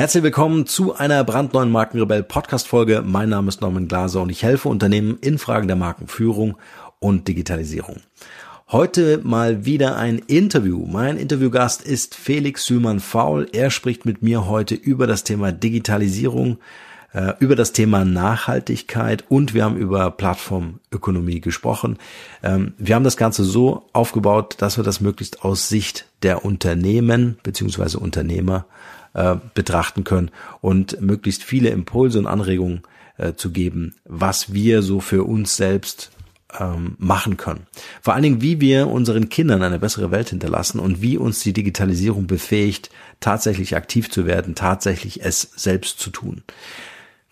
Herzlich willkommen zu einer brandneuen Markenrebell Podcast Folge. Mein Name ist Norman Glaser und ich helfe Unternehmen in Fragen der Markenführung und Digitalisierung. Heute mal wieder ein Interview. Mein Interviewgast ist Felix Sümann-Faul. Er spricht mit mir heute über das Thema Digitalisierung, äh, über das Thema Nachhaltigkeit und wir haben über Plattformökonomie gesprochen. Ähm, wir haben das Ganze so aufgebaut, dass wir das möglichst aus Sicht der Unternehmen beziehungsweise Unternehmer äh, betrachten können und möglichst viele Impulse und Anregungen äh, zu geben, was wir so für uns selbst ähm, machen können. Vor allen Dingen, wie wir unseren Kindern eine bessere Welt hinterlassen und wie uns die Digitalisierung befähigt, tatsächlich aktiv zu werden, tatsächlich es selbst zu tun.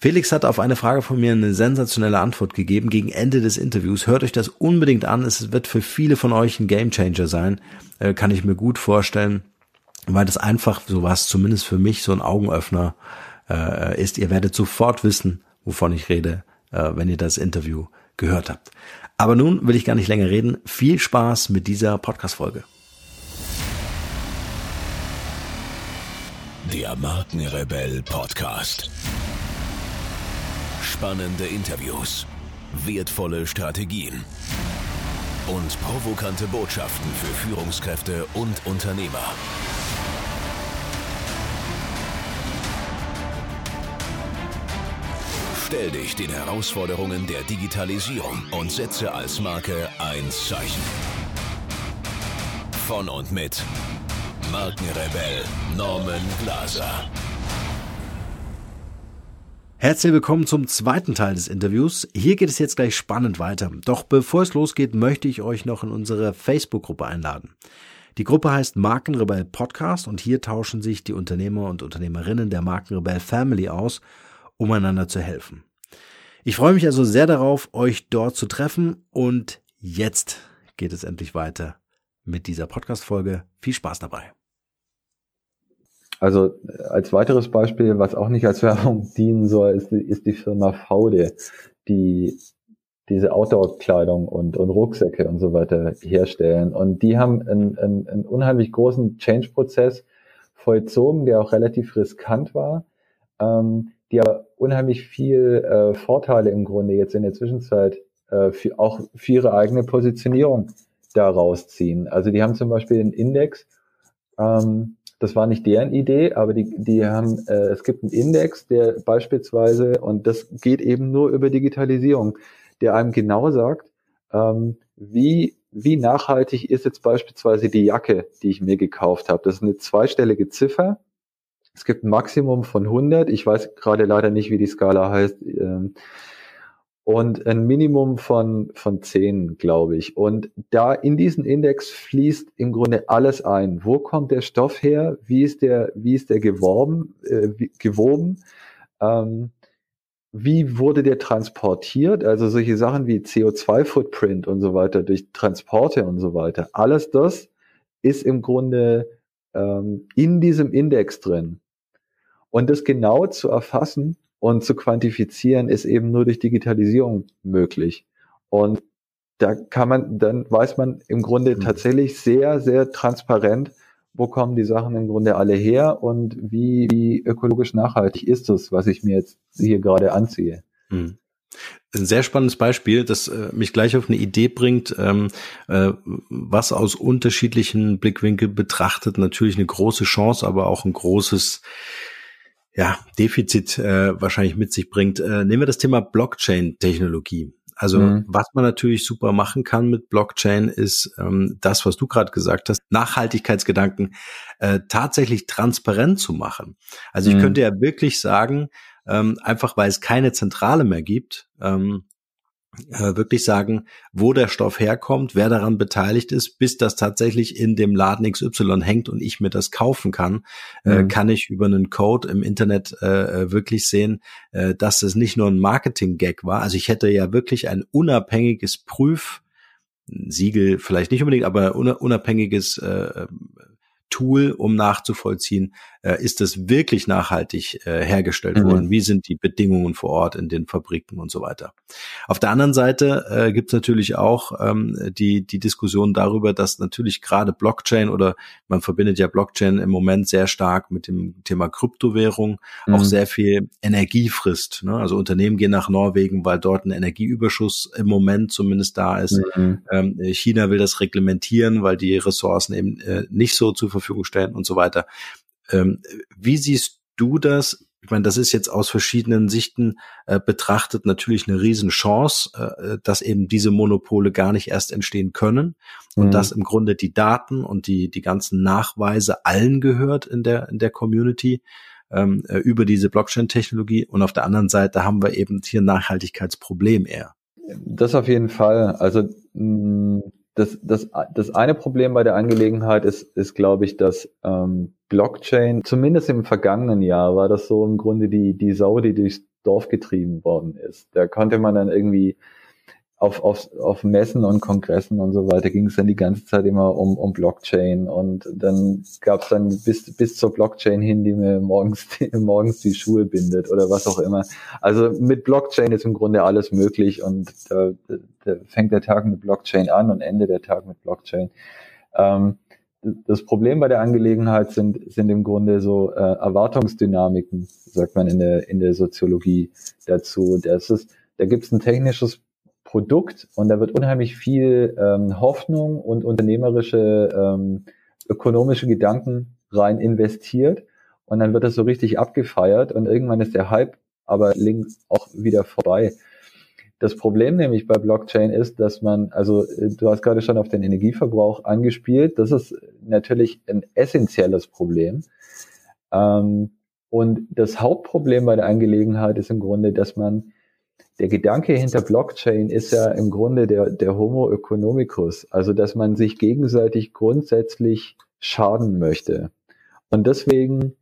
Felix hat auf eine Frage von mir eine sensationelle Antwort gegeben gegen Ende des Interviews. Hört euch das unbedingt an. Es wird für viele von euch ein Gamechanger sein. Äh, kann ich mir gut vorstellen weil das einfach so was zumindest für mich so ein Augenöffner äh, ist. Ihr werdet sofort wissen, wovon ich rede, äh, wenn ihr das Interview gehört habt. Aber nun will ich gar nicht länger reden. Viel Spaß mit dieser Podcast-Folge. Der Markenrebell Podcast. Spannende Interviews, wertvolle Strategien und provokante Botschaften für Führungskräfte und Unternehmer. Stell dich den Herausforderungen der Digitalisierung und setze als Marke ein Zeichen. Von und mit Markenrebell Norman Glaser. Herzlich willkommen zum zweiten Teil des Interviews. Hier geht es jetzt gleich spannend weiter. Doch bevor es losgeht, möchte ich euch noch in unsere Facebook-Gruppe einladen. Die Gruppe heißt Markenrebell Podcast und hier tauschen sich die Unternehmer und Unternehmerinnen der Markenrebell Family aus um einander zu helfen. Ich freue mich also sehr darauf, euch dort zu treffen und jetzt geht es endlich weiter mit dieser Podcast-Folge. Viel Spaß dabei. Also äh, als weiteres Beispiel, was auch nicht als Werbung dienen soll, ist, ist die Firma Faude, die diese Outdoor-Kleidung und, und Rucksäcke und so weiter herstellen. Und die haben einen, einen, einen unheimlich großen Change-Prozess vollzogen, der auch relativ riskant war. Ähm, die aber unheimlich viel äh, Vorteile im Grunde jetzt in der Zwischenzeit äh, für, auch für ihre eigene Positionierung daraus ziehen. Also die haben zum Beispiel einen Index, ähm, das war nicht deren Idee, aber die, die haben, äh, es gibt einen Index, der beispielsweise, und das geht eben nur über Digitalisierung, der einem genau sagt, ähm, wie, wie nachhaltig ist jetzt beispielsweise die Jacke, die ich mir gekauft habe. Das ist eine zweistellige Ziffer es gibt ein Maximum von 100. Ich weiß gerade leider nicht, wie die Skala heißt. Ähm, und ein Minimum von, von 10, glaube ich. Und da in diesen Index fließt im Grunde alles ein. Wo kommt der Stoff her? Wie ist der, wie ist der geworben, äh, gewoben? Ähm, wie wurde der transportiert? Also solche Sachen wie CO2-Footprint und so weiter durch Transporte und so weiter. Alles das ist im Grunde ähm, in diesem Index drin. Und das genau zu erfassen und zu quantifizieren, ist eben nur durch Digitalisierung möglich. Und da kann man, dann weiß man im Grunde mhm. tatsächlich sehr, sehr transparent, wo kommen die Sachen im Grunde alle her und wie, wie ökologisch nachhaltig ist das, was ich mir jetzt hier gerade anziehe. Mhm. Ein sehr spannendes Beispiel, das äh, mich gleich auf eine Idee bringt, ähm, äh, was aus unterschiedlichen Blickwinkeln betrachtet natürlich eine große Chance, aber auch ein großes ja, Defizit äh, wahrscheinlich mit sich bringt. Äh, nehmen wir das Thema Blockchain-Technologie. Also mhm. was man natürlich super machen kann mit Blockchain ist ähm, das, was du gerade gesagt hast, Nachhaltigkeitsgedanken äh, tatsächlich transparent zu machen. Also ich mhm. könnte ja wirklich sagen, ähm, einfach weil es keine Zentrale mehr gibt, ähm, äh, wirklich sagen, wo der Stoff herkommt, wer daran beteiligt ist, bis das tatsächlich in dem Laden XY hängt und ich mir das kaufen kann, äh, mhm. äh, kann ich über einen Code im Internet äh, äh, wirklich sehen, äh, dass es nicht nur ein Marketing-Gag war. Also ich hätte ja wirklich ein unabhängiges Prüf, Siegel vielleicht nicht unbedingt, aber unabhängiges äh, Tool, um nachzuvollziehen, äh, ist es wirklich nachhaltig äh, hergestellt mhm. worden? Wie sind die Bedingungen vor Ort in den Fabriken und so weiter? Auf der anderen Seite äh, gibt es natürlich auch ähm, die, die Diskussion darüber, dass natürlich gerade Blockchain oder man verbindet ja Blockchain im Moment sehr stark mit dem Thema Kryptowährung, mhm. auch sehr viel Energie frisst. Ne? Also Unternehmen gehen nach Norwegen, weil dort ein Energieüberschuss im Moment zumindest da ist. Mhm. Ähm, China will das reglementieren, weil die Ressourcen eben äh, nicht so zur Verfügung stellen und so weiter. Ähm, wie siehst du das? Ich meine, das ist jetzt aus verschiedenen Sichten äh, betrachtet natürlich eine Riesenchance, äh, dass eben diese Monopole gar nicht erst entstehen können und mhm. dass im Grunde die Daten und die, die ganzen Nachweise allen gehört in der, in der Community ähm, äh, über diese Blockchain-Technologie. Und auf der anderen Seite haben wir eben hier ein Nachhaltigkeitsproblem eher. Das auf jeden Fall. Also mh, das, das, das eine Problem bei der Angelegenheit ist, ist glaube ich, dass ähm, Blockchain, zumindest im vergangenen Jahr, war das so im Grunde die, die Sau, die durchs Dorf getrieben worden ist. Da konnte man dann irgendwie auf, auf, auf Messen und Kongressen und so weiter ging es dann die ganze Zeit immer um, um Blockchain und dann gab es dann bis, bis zur Blockchain hin, die mir morgens, die, morgens die Schuhe bindet oder was auch immer. Also mit Blockchain ist im Grunde alles möglich und da, da fängt der Tag mit Blockchain an und endet der Tag mit Blockchain. Ähm, das Problem bei der Angelegenheit sind, sind im Grunde so äh, Erwartungsdynamiken, sagt man in der, in der Soziologie dazu. Das ist, da gibt es ein technisches Produkt und da wird unheimlich viel ähm, Hoffnung und unternehmerische ähm, ökonomische Gedanken rein investiert und dann wird das so richtig abgefeiert und irgendwann ist der Hype aber links auch wieder vorbei. Das Problem nämlich bei Blockchain ist, dass man, also du hast gerade schon auf den Energieverbrauch angespielt, das ist natürlich ein essentielles Problem. Ähm, und das Hauptproblem bei der Angelegenheit ist im Grunde, dass man der Gedanke hinter Blockchain ist ja im Grunde der, der Homo economicus, also dass man sich gegenseitig grundsätzlich schaden möchte. Und deswegen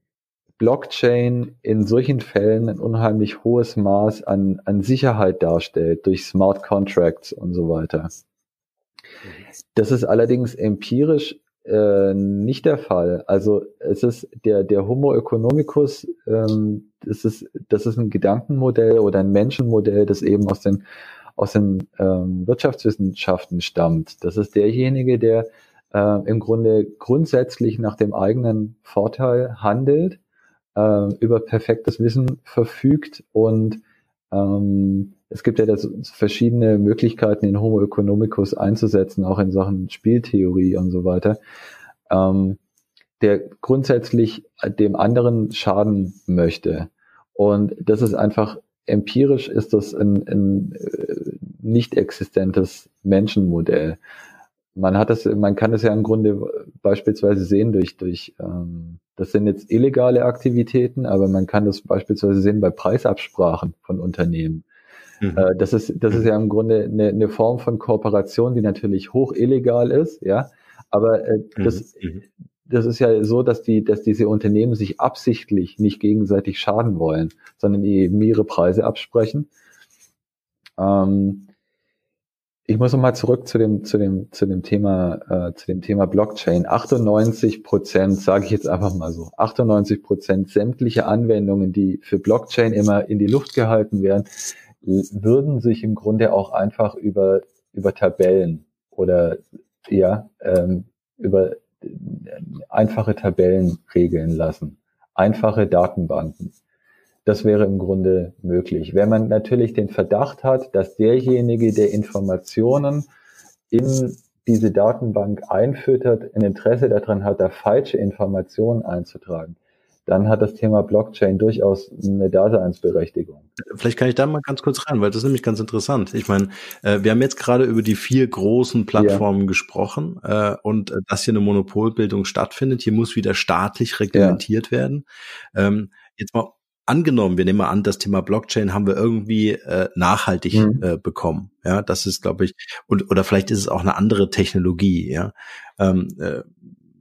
Blockchain in solchen Fällen ein unheimlich hohes Maß an, an Sicherheit darstellt durch Smart Contracts und so weiter. Das ist allerdings empirisch äh, nicht der Fall. Also es ist der, der Homo economicus, ähm, das, ist, das ist ein Gedankenmodell oder ein Menschenmodell, das eben aus den, aus den ähm, Wirtschaftswissenschaften stammt. Das ist derjenige, der äh, im Grunde grundsätzlich nach dem eigenen Vorteil handelt, äh, über perfektes Wissen verfügt und ähm, es gibt ja das, verschiedene Möglichkeiten, den Homo economicus einzusetzen, auch in Sachen Spieltheorie und so weiter, ähm, der grundsätzlich dem anderen schaden möchte. Und das ist einfach empirisch ist das ein, ein äh, nicht existentes Menschenmodell. Man hat das, man kann es ja im Grunde beispielsweise sehen durch, durch ähm, das sind jetzt illegale Aktivitäten, aber man kann das beispielsweise sehen bei Preisabsprachen von Unternehmen. Mhm. Äh, das ist, das ist ja im Grunde eine, eine Form von Kooperation, die natürlich hoch illegal ist, ja. Aber äh, mhm. das, mhm. das ist ja so, dass die, dass diese Unternehmen sich absichtlich nicht gegenseitig schaden wollen, sondern eben ihre Preise absprechen. Ähm, ich muss nochmal zurück zu dem, zu dem, zu dem Thema, äh, zu dem Thema Blockchain. 98 Prozent, sage ich jetzt einfach mal so, 98 Prozent sämtliche Anwendungen, die für Blockchain immer in die Luft gehalten werden, würden sich im Grunde auch einfach über, über Tabellen oder ja, ähm, über äh, einfache Tabellen regeln lassen. Einfache Datenbanken. Das wäre im Grunde möglich. Wenn man natürlich den Verdacht hat, dass derjenige, der Informationen in diese Datenbank einfüttert, ein Interesse daran hat, da falsche Informationen einzutragen, dann hat das Thema Blockchain durchaus eine Daseinsberechtigung. Vielleicht kann ich da mal ganz kurz rein, weil das ist nämlich ganz interessant. Ich meine, äh, wir haben jetzt gerade über die vier großen Plattformen ja. gesprochen äh, und äh, dass hier eine Monopolbildung stattfindet. Hier muss wieder staatlich reglementiert ja. werden. Ähm, jetzt mal angenommen, wir nehmen mal an, das Thema Blockchain haben wir irgendwie äh, nachhaltig mhm. äh, bekommen. Ja, das ist, glaube ich, und oder vielleicht ist es auch eine andere Technologie. Ja, ähm, äh,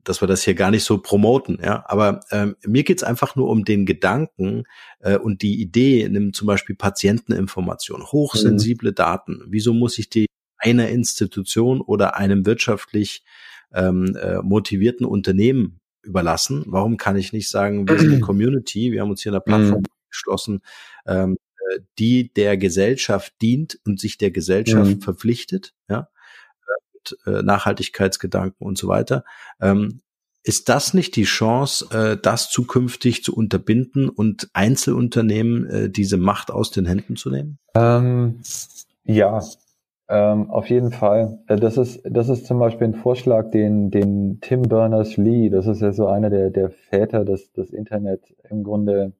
dass wir das hier gar nicht so promoten, ja. Aber ähm, mir geht's einfach nur um den Gedanken äh, und die Idee, nimm zum Beispiel Patienteninformation, hochsensible mhm. Daten. Wieso muss ich die einer Institution oder einem wirtschaftlich ähm, äh, motivierten Unternehmen überlassen? Warum kann ich nicht sagen, wir sind eine Community, wir haben uns hier in der Plattform mhm. geschlossen, ähm, äh, die der Gesellschaft dient und sich der Gesellschaft mhm. verpflichtet, ja, äh, Nachhaltigkeitsgedanken und so weiter. Ähm, ist das nicht die Chance, äh, das zukünftig zu unterbinden und Einzelunternehmen äh, diese Macht aus den Händen zu nehmen? Ähm, ja, ähm, auf jeden Fall. Äh, das ist, das ist zum Beispiel ein Vorschlag, den, den Tim Berners-Lee, das ist ja so einer der, der Väter des, des Internet im Grunde,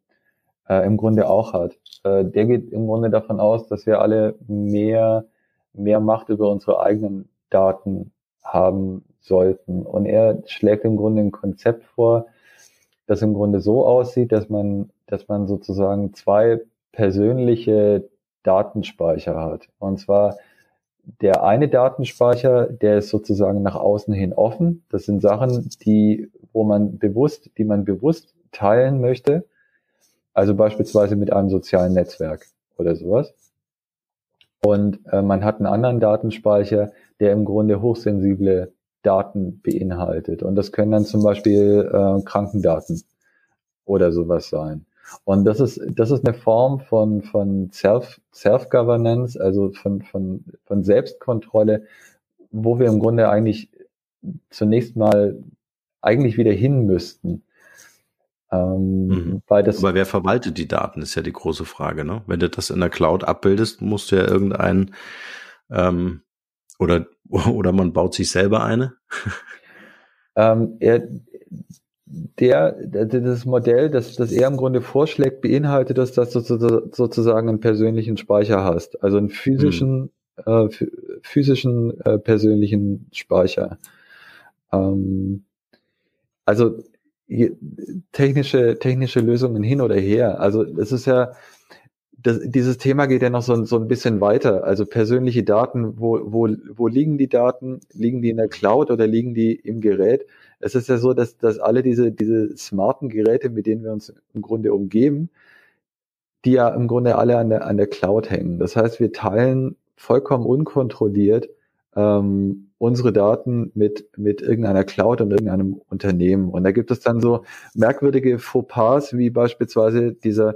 äh, im Grunde auch hat. Äh, der geht im Grunde davon aus, dass wir alle mehr, mehr Macht über unsere eigenen Daten haben sollten. Und er schlägt im Grunde ein Konzept vor, das im Grunde so aussieht, dass man, dass man sozusagen zwei persönliche Datenspeicher hat. Und zwar der eine Datenspeicher, der ist sozusagen nach außen hin offen. Das sind Sachen, die, wo man bewusst, die man bewusst teilen möchte. Also beispielsweise mit einem sozialen Netzwerk oder sowas. Und äh, man hat einen anderen Datenspeicher, der im Grunde hochsensible Daten beinhaltet. Und das können dann zum Beispiel äh, Krankendaten oder sowas sein. Und das ist, das ist eine Form von, von Self, Self-Governance, also von, von, von Selbstkontrolle, wo wir im Grunde eigentlich zunächst mal eigentlich wieder hin müssten. Ähm, mhm. weil das Aber wer verwaltet die Daten, ist ja die große Frage. Ne? Wenn du das in der Cloud abbildest, musst du ja irgendeinen ähm, oder, oder man baut sich selber eine? ähm, er, der, das Modell, das, das er im Grunde vorschlägt, beinhaltet das, dass du sozusagen einen persönlichen Speicher hast, also einen physischen, hm. äh, physischen äh, persönlichen Speicher. Ähm, also technische, technische Lösungen hin oder her. Also es ist ja, das, dieses Thema geht ja noch so, so ein bisschen weiter. Also persönliche Daten, wo, wo, wo liegen die Daten? Liegen die in der Cloud oder liegen die im Gerät? Es ist ja so, dass, dass alle diese, diese smarten Geräte, mit denen wir uns im Grunde umgeben, die ja im Grunde alle an der, an der Cloud hängen. Das heißt, wir teilen vollkommen unkontrolliert ähm, unsere Daten mit, mit irgendeiner Cloud und irgendeinem Unternehmen. Und da gibt es dann so merkwürdige Fauxpas, wie beispielsweise dieser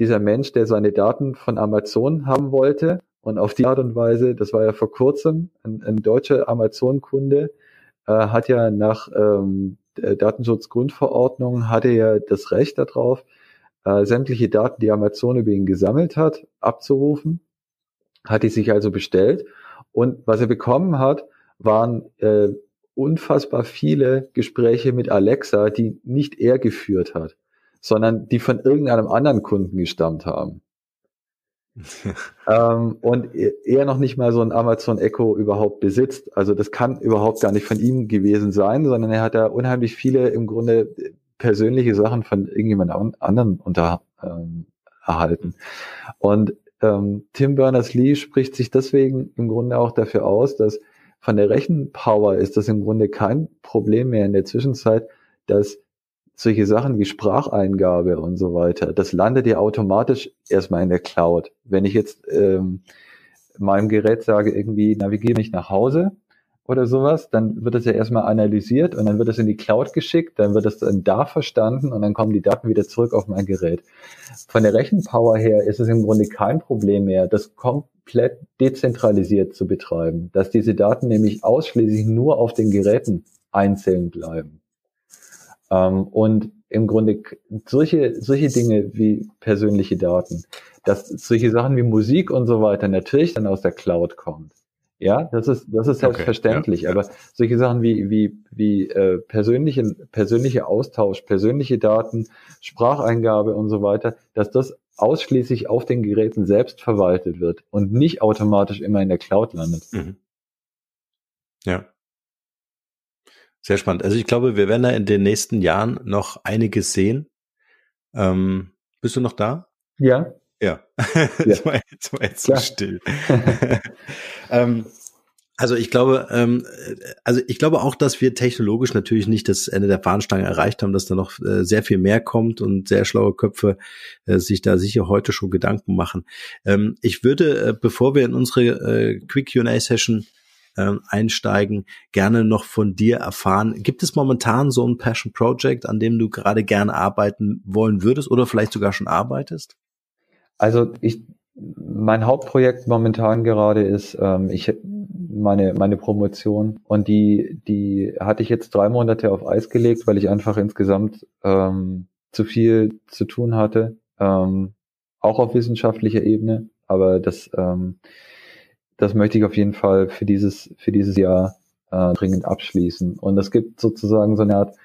dieser Mensch, der seine Daten von Amazon haben wollte und auf die Art und Weise, das war ja vor kurzem, ein, ein deutscher Amazon-Kunde äh, hat ja nach ähm, der Datenschutzgrundverordnung hatte ja das Recht darauf, äh, sämtliche Daten, die Amazon über ihn gesammelt hat, abzurufen, hat die sich also bestellt. Und was er bekommen hat, waren äh, unfassbar viele Gespräche mit Alexa, die nicht er geführt hat sondern die von irgendeinem anderen Kunden gestammt haben. ähm, und er noch nicht mal so ein Amazon Echo überhaupt besitzt. Also das kann überhaupt gar nicht von ihm gewesen sein, sondern er hat da unheimlich viele im Grunde persönliche Sachen von irgendjemand anderen unter ähm, erhalten. Und ähm, Tim Berners-Lee spricht sich deswegen im Grunde auch dafür aus, dass von der Rechenpower ist das im Grunde kein Problem mehr in der Zwischenzeit, dass solche Sachen wie Spracheingabe und so weiter, das landet ja automatisch erstmal in der Cloud. Wenn ich jetzt ähm, meinem Gerät sage, irgendwie navigiere mich nach Hause oder sowas, dann wird das ja erstmal analysiert und dann wird das in die Cloud geschickt, dann wird das dann da verstanden und dann kommen die Daten wieder zurück auf mein Gerät. Von der Rechenpower her ist es im Grunde kein Problem mehr, das komplett dezentralisiert zu betreiben, dass diese Daten nämlich ausschließlich nur auf den Geräten einzeln bleiben. Ähm, und im Grunde solche, solche Dinge wie persönliche Daten, dass solche Sachen wie Musik und so weiter natürlich dann aus der Cloud kommt. Ja, das ist, das ist selbstverständlich. Okay, ja, ja. Aber solche Sachen wie, wie, wie äh, persönliche, persönliche Austausch, persönliche Daten, Spracheingabe und so weiter, dass das ausschließlich auf den Geräten selbst verwaltet wird und nicht automatisch immer in der Cloud landet. Mhm. Ja. Sehr spannend. Also ich glaube, wir werden da in den nächsten Jahren noch einiges sehen. Ähm, bist du noch da? Ja. Ja. ja. jetzt, war, jetzt war jetzt so still. ähm, also ich glaube, ähm, also ich glaube auch, dass wir technologisch natürlich nicht das Ende der Fahnenstange erreicht haben, dass da noch äh, sehr viel mehr kommt und sehr schlaue Köpfe äh, sich da sicher heute schon Gedanken machen. Ähm, ich würde, äh, bevor wir in unsere äh, Quick Q&A Session ähm, einsteigen, gerne noch von dir erfahren. Gibt es momentan so ein Passion Project, an dem du gerade gerne arbeiten wollen würdest oder vielleicht sogar schon arbeitest? Also ich, mein Hauptprojekt momentan gerade ist, ähm, ich meine meine Promotion und die die hatte ich jetzt drei Monate auf Eis gelegt, weil ich einfach insgesamt ähm, zu viel zu tun hatte, ähm, auch auf wissenschaftlicher Ebene. Aber das ähm, das möchte ich auf jeden Fall für dieses für dieses Jahr äh, dringend abschließen. Und es gibt sozusagen so eine Art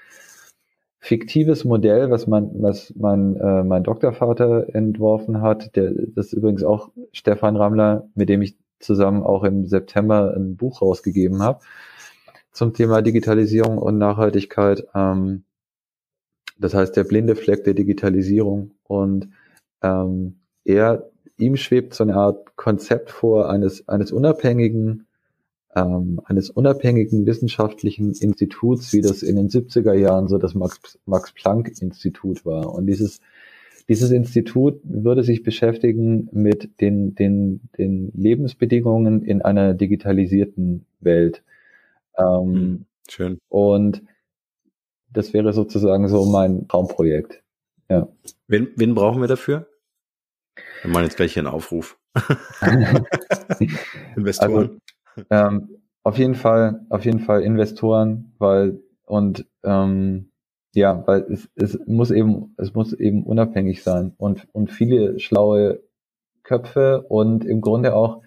fiktives Modell, was mein, was mein, äh, mein Doktorvater entworfen hat. Der, das ist übrigens auch Stefan Rammler, mit dem ich zusammen auch im September ein Buch rausgegeben habe zum Thema Digitalisierung und Nachhaltigkeit. Ähm, das heißt, der blinde Fleck der Digitalisierung. Und ähm, er, ihm schwebt so eine Art Konzept vor eines, eines unabhängigen ähm, eines unabhängigen wissenschaftlichen Instituts, wie das in den 70er Jahren so das Max, Max Planck Institut war. Und dieses, dieses Institut würde sich beschäftigen mit den, den, den Lebensbedingungen in einer digitalisierten Welt. Ähm, hm, Schön. Und das wäre sozusagen so mein Traumprojekt. Ja. Wen, wen brauchen wir dafür? Wir machen jetzt gleich hier einen Aufruf. Investoren. Also, ähm, auf jeden Fall, auf jeden Fall Investoren, weil und ähm, ja, weil es, es muss eben, es muss eben unabhängig sein und und viele schlaue Köpfe und im Grunde auch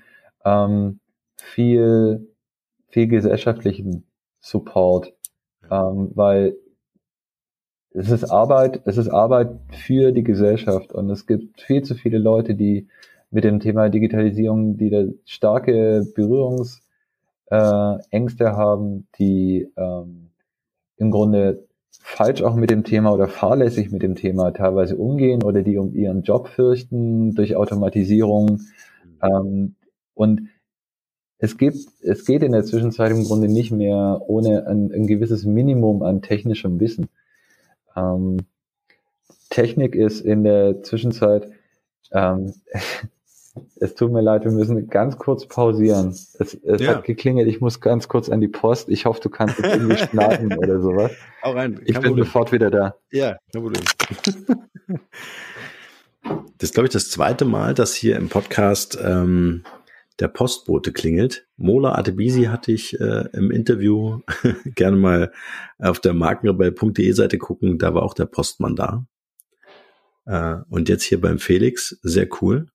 ähm, viel viel gesellschaftlichen Support, ähm, weil es ist Arbeit, es ist Arbeit für die Gesellschaft und es gibt viel zu viele Leute, die mit dem Thema Digitalisierung, die da starke Berührungsängste äh, haben, die ähm, im Grunde falsch auch mit dem Thema oder fahrlässig mit dem Thema teilweise umgehen oder die um ihren Job fürchten durch Automatisierung. Ähm, und es gibt, es geht in der Zwischenzeit im Grunde nicht mehr ohne ein, ein gewisses Minimum an technischem Wissen. Ähm, Technik ist in der Zwischenzeit ähm, Es tut mir leid, wir müssen ganz kurz pausieren. Es, es ja. hat geklingelt, ich muss ganz kurz an die Post. Ich hoffe, du kannst jetzt irgendwie schnappen oder sowas. Auch rein. Ich bin Problem. sofort wieder da. Ja, kein Problem. Das ist, glaube ich, das zweite Mal, dass hier im Podcast ähm, der Postbote klingelt. Mola Adebisi hatte ich äh, im Interview gerne mal auf der markenrebell.de Seite gucken. Da war auch der Postmann da. Äh, und jetzt hier beim Felix, sehr cool.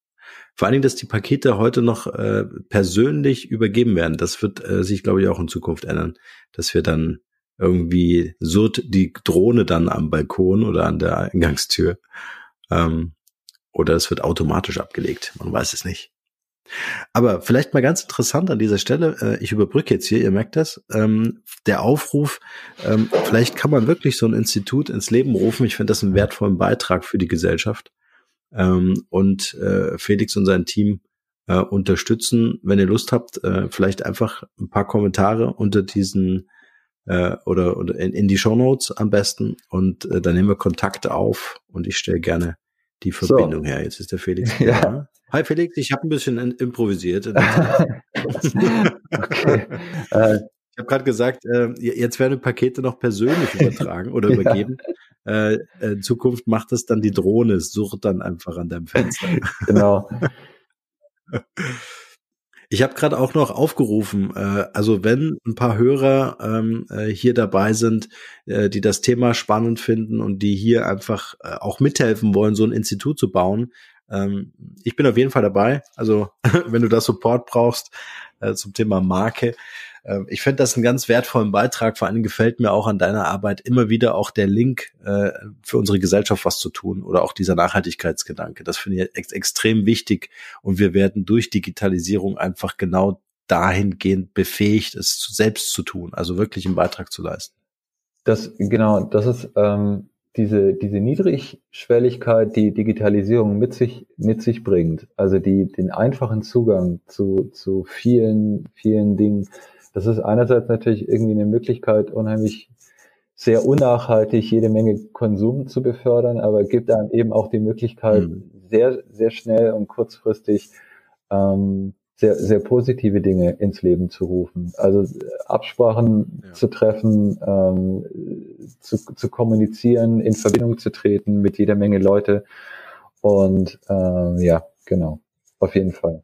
Vor allen Dingen, dass die Pakete heute noch äh, persönlich übergeben werden. Das wird äh, sich, glaube ich, auch in Zukunft ändern, dass wir dann irgendwie so die Drohne dann am Balkon oder an der Eingangstür ähm, oder es wird automatisch abgelegt. Man weiß es nicht. Aber vielleicht mal ganz interessant an dieser Stelle, äh, ich überbrücke jetzt hier, ihr merkt das, ähm, der Aufruf, ähm, vielleicht kann man wirklich so ein Institut ins Leben rufen. Ich finde das einen wertvollen Beitrag für die Gesellschaft ähm, und äh, Felix und sein Team äh, unterstützen. Wenn ihr Lust habt, äh, vielleicht einfach ein paar Kommentare unter diesen äh, oder, oder in, in die Show Notes am besten und äh, dann nehmen wir Kontakte auf und ich stelle gerne die Verbindung so. her. Jetzt ist der Felix. ja. Hi Felix, ich habe ein bisschen improvisiert. okay. Äh, ich habe gerade gesagt, äh, jetzt werden Pakete noch persönlich übertragen oder übergeben. Ja. Äh, in Zukunft macht es dann die Drohne, sucht dann einfach an deinem Fenster. genau. Ich habe gerade auch noch aufgerufen, äh, also wenn ein paar Hörer ähm, äh, hier dabei sind, äh, die das Thema spannend finden und die hier einfach äh, auch mithelfen wollen, so ein Institut zu bauen, ähm, ich bin auf jeden Fall dabei. Also wenn du da Support brauchst äh, zum Thema Marke, ich finde das einen ganz wertvollen Beitrag. Vor allem gefällt mir auch an deiner Arbeit immer wieder auch der Link äh, für unsere Gesellschaft was zu tun oder auch dieser Nachhaltigkeitsgedanke. Das finde ich ex extrem wichtig und wir werden durch Digitalisierung einfach genau dahingehend befähigt, es selbst zu tun, also wirklich einen Beitrag zu leisten. Das genau, das ist ähm, diese diese Niedrigschwelligkeit, die Digitalisierung mit sich mit sich bringt, also die den einfachen Zugang zu zu vielen vielen Dingen das ist einerseits natürlich irgendwie eine Möglichkeit, unheimlich sehr unnachhaltig jede Menge Konsum zu befördern, aber gibt einem eben auch die Möglichkeit, mhm. sehr, sehr schnell und kurzfristig ähm, sehr, sehr positive Dinge ins Leben zu rufen. Also Absprachen ja. zu treffen, ähm, zu, zu kommunizieren, in Verbindung zu treten mit jeder Menge Leute. Und ähm, ja, genau, auf jeden Fall.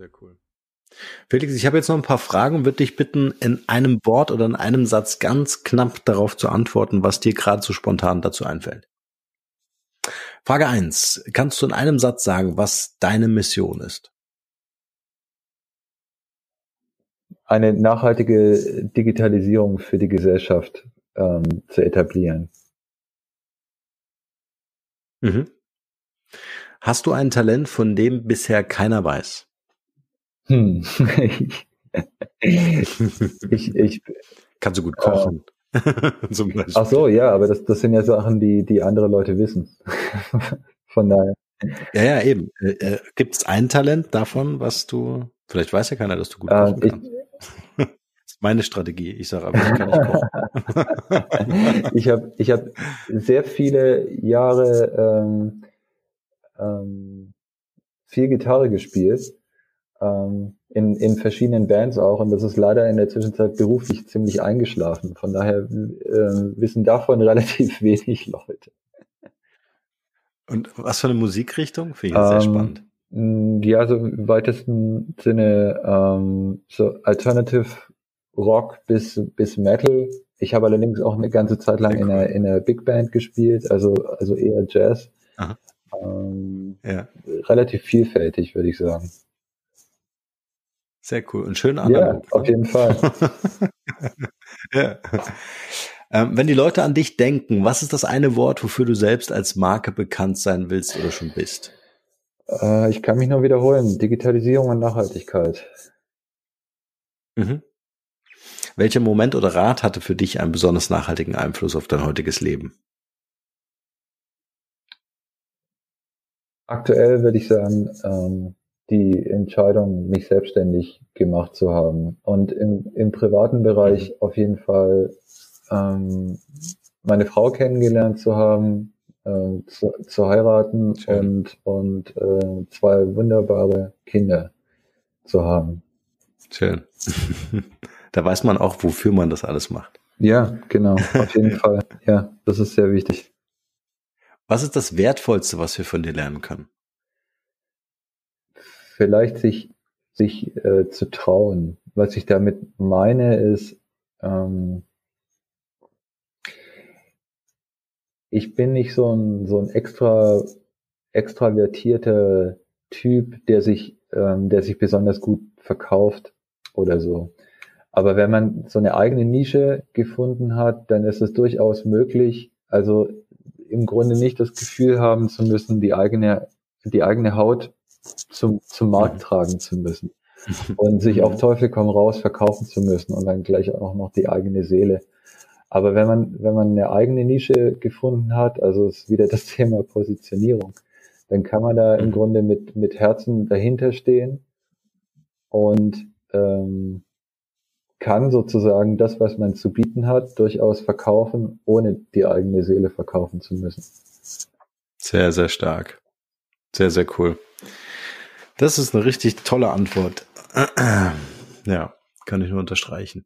Sehr cool. Felix, ich habe jetzt noch ein paar Fragen und würde dich bitten, in einem Wort oder in einem Satz ganz knapp darauf zu antworten, was dir gerade so spontan dazu einfällt. Frage eins: Kannst du in einem Satz sagen, was deine Mission ist? Eine nachhaltige Digitalisierung für die Gesellschaft ähm, zu etablieren. Mhm. Hast du ein Talent, von dem bisher keiner weiß? Hm. ich, ich, Kannst du gut kochen? Äh, ach so, ja, aber das, das sind ja Sachen, die, die andere Leute wissen. Von daher. Ja, ja, eben. Äh, äh Gibt es ein Talent davon, was du, vielleicht weiß ja keiner, dass du gut äh, kochen kannst. das ist meine Strategie. Ich sage aber, ich kann nicht kochen. ich habe ich hab sehr viele Jahre ähm, ähm, viel Gitarre gespielt ähm, in, in verschiedenen Bands auch und das ist leider in der Zwischenzeit beruflich ziemlich eingeschlafen. Von daher äh, wissen davon relativ wenig Leute. Und was für eine Musikrichtung? Finde ich ähm, sehr spannend. Ja, so im weitesten Sinne ähm, so Alternative Rock bis, bis Metal. Ich habe allerdings auch eine ganze Zeit lang cool. in, einer, in einer Big Band gespielt, also, also eher Jazz. Ähm, ja. Relativ vielfältig, würde ich sagen. Sehr cool und schön analog. Ja, auf jeden Fall. ja. Ähm, wenn die Leute an dich denken, was ist das eine Wort, wofür du selbst als Marke bekannt sein willst oder schon bist? Äh, ich kann mich nur wiederholen. Digitalisierung und Nachhaltigkeit. Mhm. Welcher Moment oder Rat hatte für dich einen besonders nachhaltigen Einfluss auf dein heutiges Leben? Aktuell würde ich sagen, ähm, die Entscheidung, mich selbstständig gemacht zu haben. Und im, im privaten Bereich mhm. auf jeden Fall ähm, meine Frau kennengelernt zu haben, äh, zu, zu heiraten Schön. und, und äh, zwei wunderbare Kinder zu haben. Schön. da weiß man auch, wofür man das alles macht. Ja, genau, auf jeden Fall. Ja, das ist sehr wichtig. Was ist das Wertvollste, was wir von dir lernen können? Vielleicht sich, sich äh, zu trauen. Was ich damit meine, ist, ähm, ich bin nicht so ein, so ein extra, extravertierter Typ, der sich, ähm, der sich besonders gut verkauft oder so. Aber wenn man so eine eigene Nische gefunden hat, dann ist es durchaus möglich, also im Grunde nicht das Gefühl haben zu müssen, die eigene, die eigene Haut zum, zum Markt mhm. tragen zu müssen und sich auf Teufel komm raus verkaufen zu müssen und dann gleich auch noch die eigene Seele. Aber wenn man, wenn man eine eigene Nische gefunden hat, also ist wieder das Thema Positionierung, dann kann man da im mhm. Grunde mit, mit Herzen dahinter stehen und ähm, kann sozusagen das, was man zu bieten hat, durchaus verkaufen, ohne die eigene Seele verkaufen zu müssen. Sehr, sehr stark. Sehr, sehr cool. Das ist eine richtig tolle Antwort. Ja, kann ich nur unterstreichen.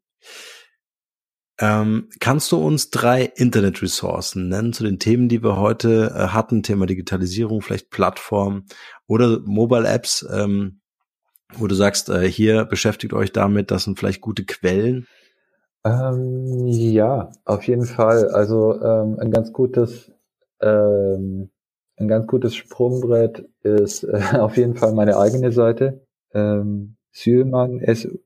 Ähm, kannst du uns drei Internet-Ressourcen nennen zu den Themen, die wir heute äh, hatten? Thema Digitalisierung, vielleicht Plattform oder Mobile-Apps, ähm, wo du sagst, äh, hier beschäftigt euch damit, das sind vielleicht gute Quellen? Ähm, ja, auf jeden Fall. Also ähm, ein ganz gutes ähm, ein ganz gutes Sprungbrett ist äh, auf jeden Fall meine eigene Seite. Ähm, Sühlmann, S-U-E-H-L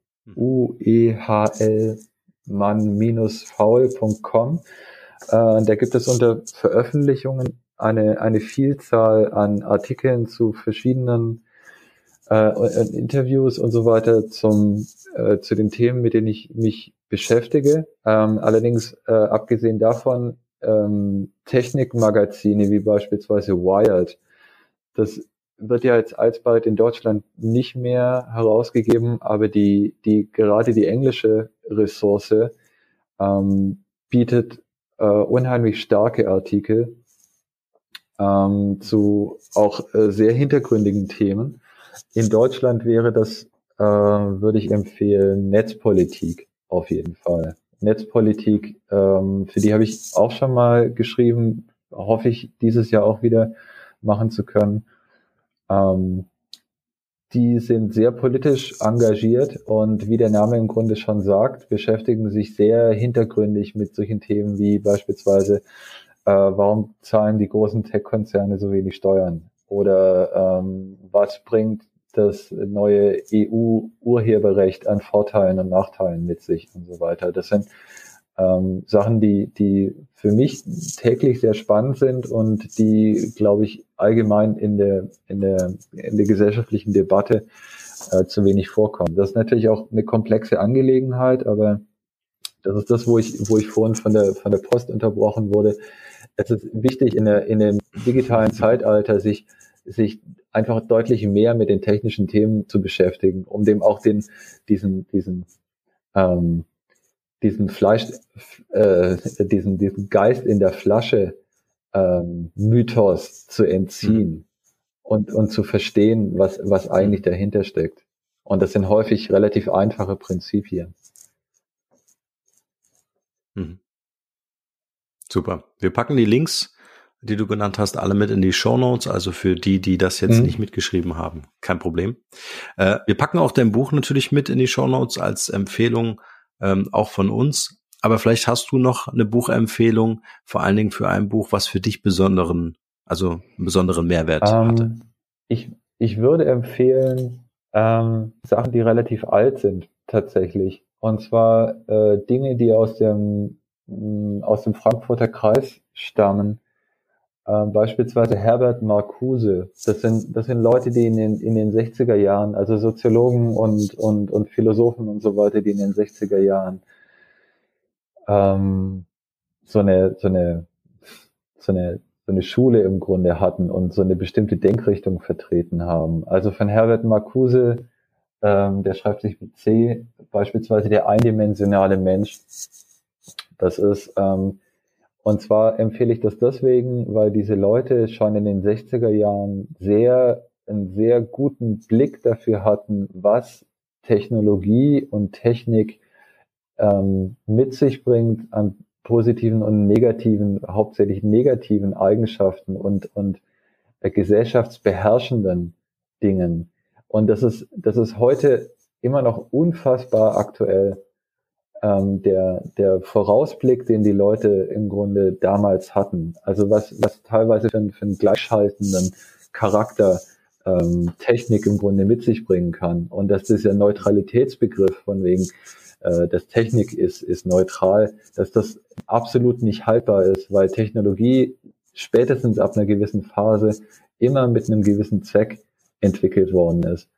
mann-faul.com. Äh, da gibt es unter Veröffentlichungen eine, eine Vielzahl an Artikeln zu verschiedenen äh, Interviews und so weiter zum, äh, zu den Themen, mit denen ich mich beschäftige. Ähm, allerdings, äh, abgesehen davon, ähm, Technikmagazine wie beispielsweise Wired, das wird ja jetzt alsbald in Deutschland nicht mehr herausgegeben, aber die, die, gerade die englische Ressource ähm, bietet äh, unheimlich starke Artikel ähm, zu auch äh, sehr hintergründigen Themen. In Deutschland wäre das, äh, würde ich empfehlen, Netzpolitik auf jeden Fall. Netzpolitik, ähm, für die habe ich auch schon mal geschrieben, hoffe ich dieses Jahr auch wieder machen zu können. Ähm, die sind sehr politisch engagiert und wie der Name im Grunde schon sagt, beschäftigen sich sehr hintergründig mit solchen Themen wie beispielsweise, äh, warum zahlen die großen Tech-Konzerne so wenig Steuern? Oder ähm, was bringt das neue EU-Urheberrecht an Vorteilen und Nachteilen mit sich und so weiter? Das sind ähm, Sachen, die, die für mich täglich sehr spannend sind und die, glaube ich, allgemein in der, in der, in der gesellschaftlichen Debatte äh, zu wenig vorkommen. Das ist natürlich auch eine komplexe Angelegenheit, aber das ist das, wo ich, wo ich vorhin von der, von der Post unterbrochen wurde. Es ist wichtig, in, der, in dem digitalen Zeitalter sich, sich einfach deutlich mehr mit den technischen Themen zu beschäftigen, um dem auch den, diesen, diesen, ähm, diesen Fleisch, äh, diesen, diesen Geist in der Flasche ähm, Mythos zu entziehen mhm. und, und zu verstehen, was, was eigentlich dahinter steckt. Und das sind häufig relativ einfache Prinzipien. Mhm. Super. Wir packen die Links, die du genannt hast, alle mit in die Show Notes. Also für die, die das jetzt mhm. nicht mitgeschrieben haben, kein Problem. Äh, wir packen auch dein Buch natürlich mit in die Show Notes als Empfehlung ähm, auch von uns. Aber vielleicht hast du noch eine Buchempfehlung, vor allen Dingen für ein Buch, was für dich besonderen, also einen besonderen Mehrwert ähm, hatte. Ich, ich würde empfehlen, ähm, Sachen, die relativ alt sind, tatsächlich. Und zwar äh, Dinge, die aus dem, mh, aus dem Frankfurter Kreis stammen. Ähm, beispielsweise Herbert Marcuse. Das sind, das sind Leute, die in den, in den 60er Jahren, also Soziologen und, und, und Philosophen und so weiter, die in den 60er Jahren ähm, so eine, so eine, so eine, so eine Schule im Grunde hatten und so eine bestimmte Denkrichtung vertreten haben. Also von Herbert Marcuse, ähm, der schreibt sich mit C, beispielsweise der eindimensionale Mensch. Das ist, ähm, und zwar empfehle ich das deswegen, weil diese Leute schon in den 60er Jahren sehr, einen sehr guten Blick dafür hatten, was Technologie und Technik ähm, mit sich bringt an positiven und negativen, hauptsächlich negativen Eigenschaften und, und äh, gesellschaftsbeherrschenden Dingen. Und das ist, das ist heute immer noch unfassbar aktuell ähm, der, der Vorausblick, den die Leute im Grunde damals hatten. Also was, was teilweise für, für einen gleichschaltenden Charakter ähm, Technik im Grunde mit sich bringen kann. Und dass dieser Neutralitätsbegriff von wegen, äh, dass Technik ist, ist neutral, dass das absolut nicht haltbar ist, weil Technologie spätestens ab einer gewissen Phase immer mit einem gewissen Zweck entwickelt worden ist.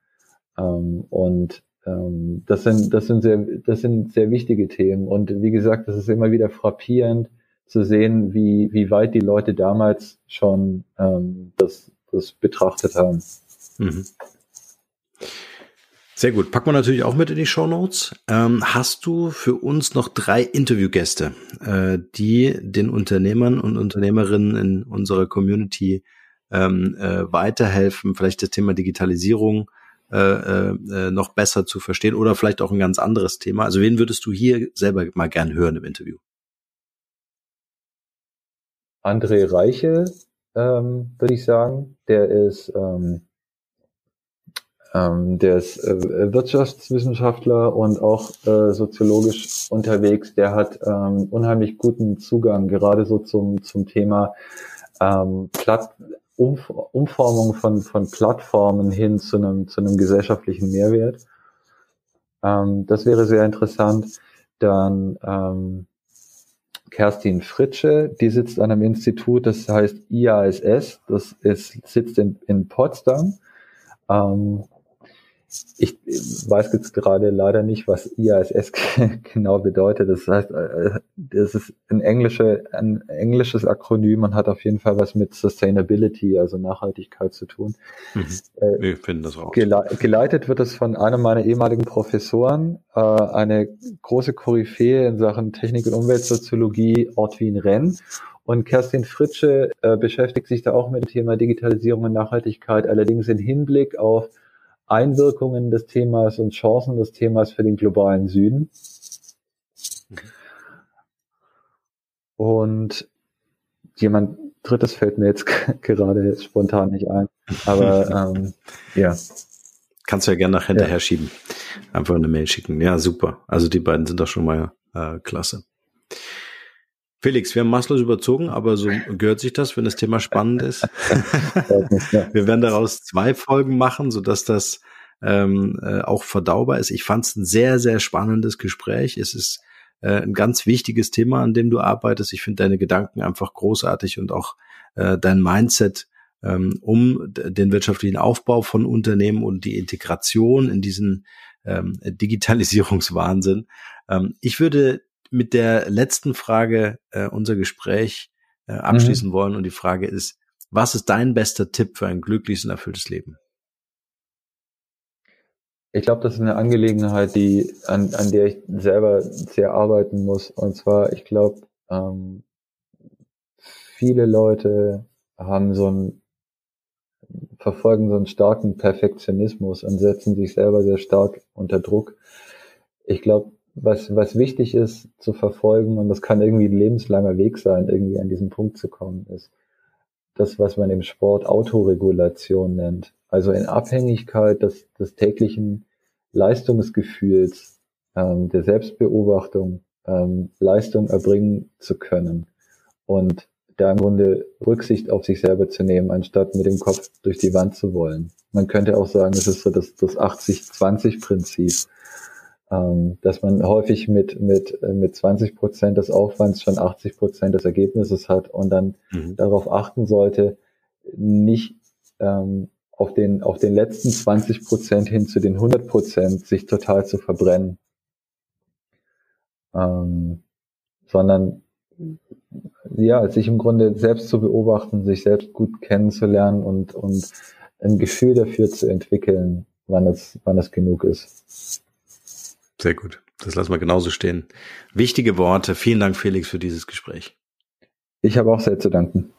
Ähm, und ähm, das sind, das sind sehr, das sind sehr wichtige Themen. Und wie gesagt, das ist immer wieder frappierend zu sehen, wie, wie weit die Leute damals schon ähm, das, das betrachtet haben. Mhm. Sehr gut. Packen wir natürlich auch mit in die Show Notes. Ähm, hast du für uns noch drei Interviewgäste, äh, die den Unternehmern und Unternehmerinnen in unserer Community ähm, äh, weiterhelfen, vielleicht das Thema Digitalisierung äh, äh, noch besser zu verstehen oder vielleicht auch ein ganz anderes Thema. Also wen würdest du hier selber mal gern hören im Interview? André Reiche, ähm, würde ich sagen. Der ist, ähm, ähm, der ist äh, Wirtschaftswissenschaftler und auch äh, soziologisch unterwegs. Der hat ähm, unheimlich guten Zugang, gerade so zum, zum Thema ähm, Platt, Umf Umformung von, von Plattformen hin zu einem, zu einem gesellschaftlichen Mehrwert. Ähm, das wäre sehr interessant. Dann ähm, Kerstin Fritsche, die sitzt an einem Institut, das heißt IASS, das ist, sitzt in, in Potsdam. Ähm, ich weiß jetzt gerade leider nicht, was IASS genau bedeutet. Das heißt, äh, das ist ein, englische, ein englisches Akronym und hat auf jeden Fall was mit Sustainability, also Nachhaltigkeit zu tun. Mhm. Äh, Wir finden das auch. geleitet wird es von einem meiner ehemaligen Professoren, äh, eine große Koryphäe in Sachen Technik- und Umweltsoziologie, Ortwin Renn. Und Kerstin Fritsche beschäftigt sich da auch mit dem Thema Digitalisierung und Nachhaltigkeit, allerdings im Hinblick auf Einwirkungen des Themas und Chancen des Themas für den globalen Süden. Und jemand drittes fällt mir jetzt gerade spontan nicht ein. Aber ähm, ja. Kannst du ja gerne nach hinterher ja. schieben. Einfach eine Mail schicken. Ja, super. Also die beiden sind doch schon mal äh, klasse. Felix, wir haben maßlos überzogen, aber so gehört sich das, wenn das Thema spannend ist. wir werden daraus zwei Folgen machen, so dass das ähm, äh, auch verdaubar ist. Ich fand es ein sehr, sehr spannendes Gespräch. Es ist äh, ein ganz wichtiges Thema, an dem du arbeitest. Ich finde deine Gedanken einfach großartig und auch äh, dein Mindset ähm, um den wirtschaftlichen Aufbau von Unternehmen und die Integration in diesen ähm, Digitalisierungswahnsinn. Ähm, ich würde mit der letzten Frage äh, unser Gespräch äh, abschließen mhm. wollen. Und die Frage ist, was ist dein bester Tipp für ein glückliches und erfülltes Leben? Ich glaube, das ist eine Angelegenheit, die an, an der ich selber sehr arbeiten muss. Und zwar, ich glaube, ähm, viele Leute haben so einen verfolgen so einen starken Perfektionismus und setzen sich selber sehr stark unter Druck. Ich glaube, was, was wichtig ist zu verfolgen, und das kann irgendwie ein lebenslanger Weg sein, irgendwie an diesen Punkt zu kommen, ist das, was man im Sport Autoregulation nennt. Also in Abhängigkeit des, des täglichen Leistungsgefühls, ähm, der Selbstbeobachtung, ähm, Leistung erbringen zu können und da im Grunde Rücksicht auf sich selber zu nehmen, anstatt mit dem Kopf durch die Wand zu wollen. Man könnte auch sagen, es ist so das, das 80-20-Prinzip ähm, dass man häufig mit, mit, äh, mit 20 Prozent des Aufwands schon 80 Prozent des Ergebnisses hat und dann mhm. darauf achten sollte, nicht ähm, auf, den, auf den letzten 20 Prozent hin zu den 100 Prozent sich total zu verbrennen, ähm, sondern ja, sich im Grunde selbst zu beobachten, sich selbst gut kennenzulernen und, und ein Gefühl dafür zu entwickeln, wann es, wann es genug ist. Sehr gut. Das lassen wir genauso stehen. Wichtige Worte. Vielen Dank, Felix, für dieses Gespräch. Ich habe auch sehr zu danken.